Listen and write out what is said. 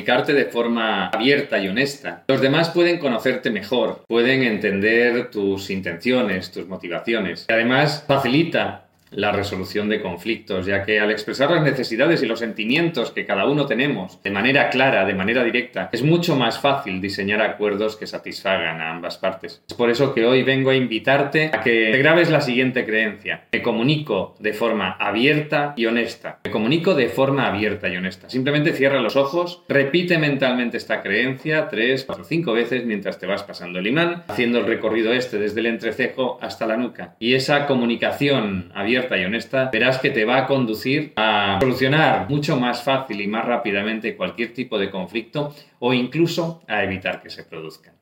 comunicarte de forma abierta y honesta. Los demás pueden conocerte mejor, pueden entender tus intenciones, tus motivaciones. Y además facilita la resolución de conflictos, ya que al expresar las necesidades y los sentimientos que cada uno tenemos de manera clara, de manera directa, es mucho más fácil diseñar acuerdos que satisfagan a ambas partes. Es por eso que hoy vengo a invitarte a que te grabes la siguiente creencia. Me comunico de forma abierta y honesta. Me comunico de forma abierta y honesta. Simplemente cierra los ojos, repite mentalmente esta creencia tres, cuatro, cinco veces mientras te vas pasando el imán, haciendo el recorrido este desde el entrecejo hasta la nuca. Y esa comunicación abierta y honesta, verás que te va a conducir a solucionar mucho más fácil y más rápidamente cualquier tipo de conflicto o incluso a evitar que se produzcan.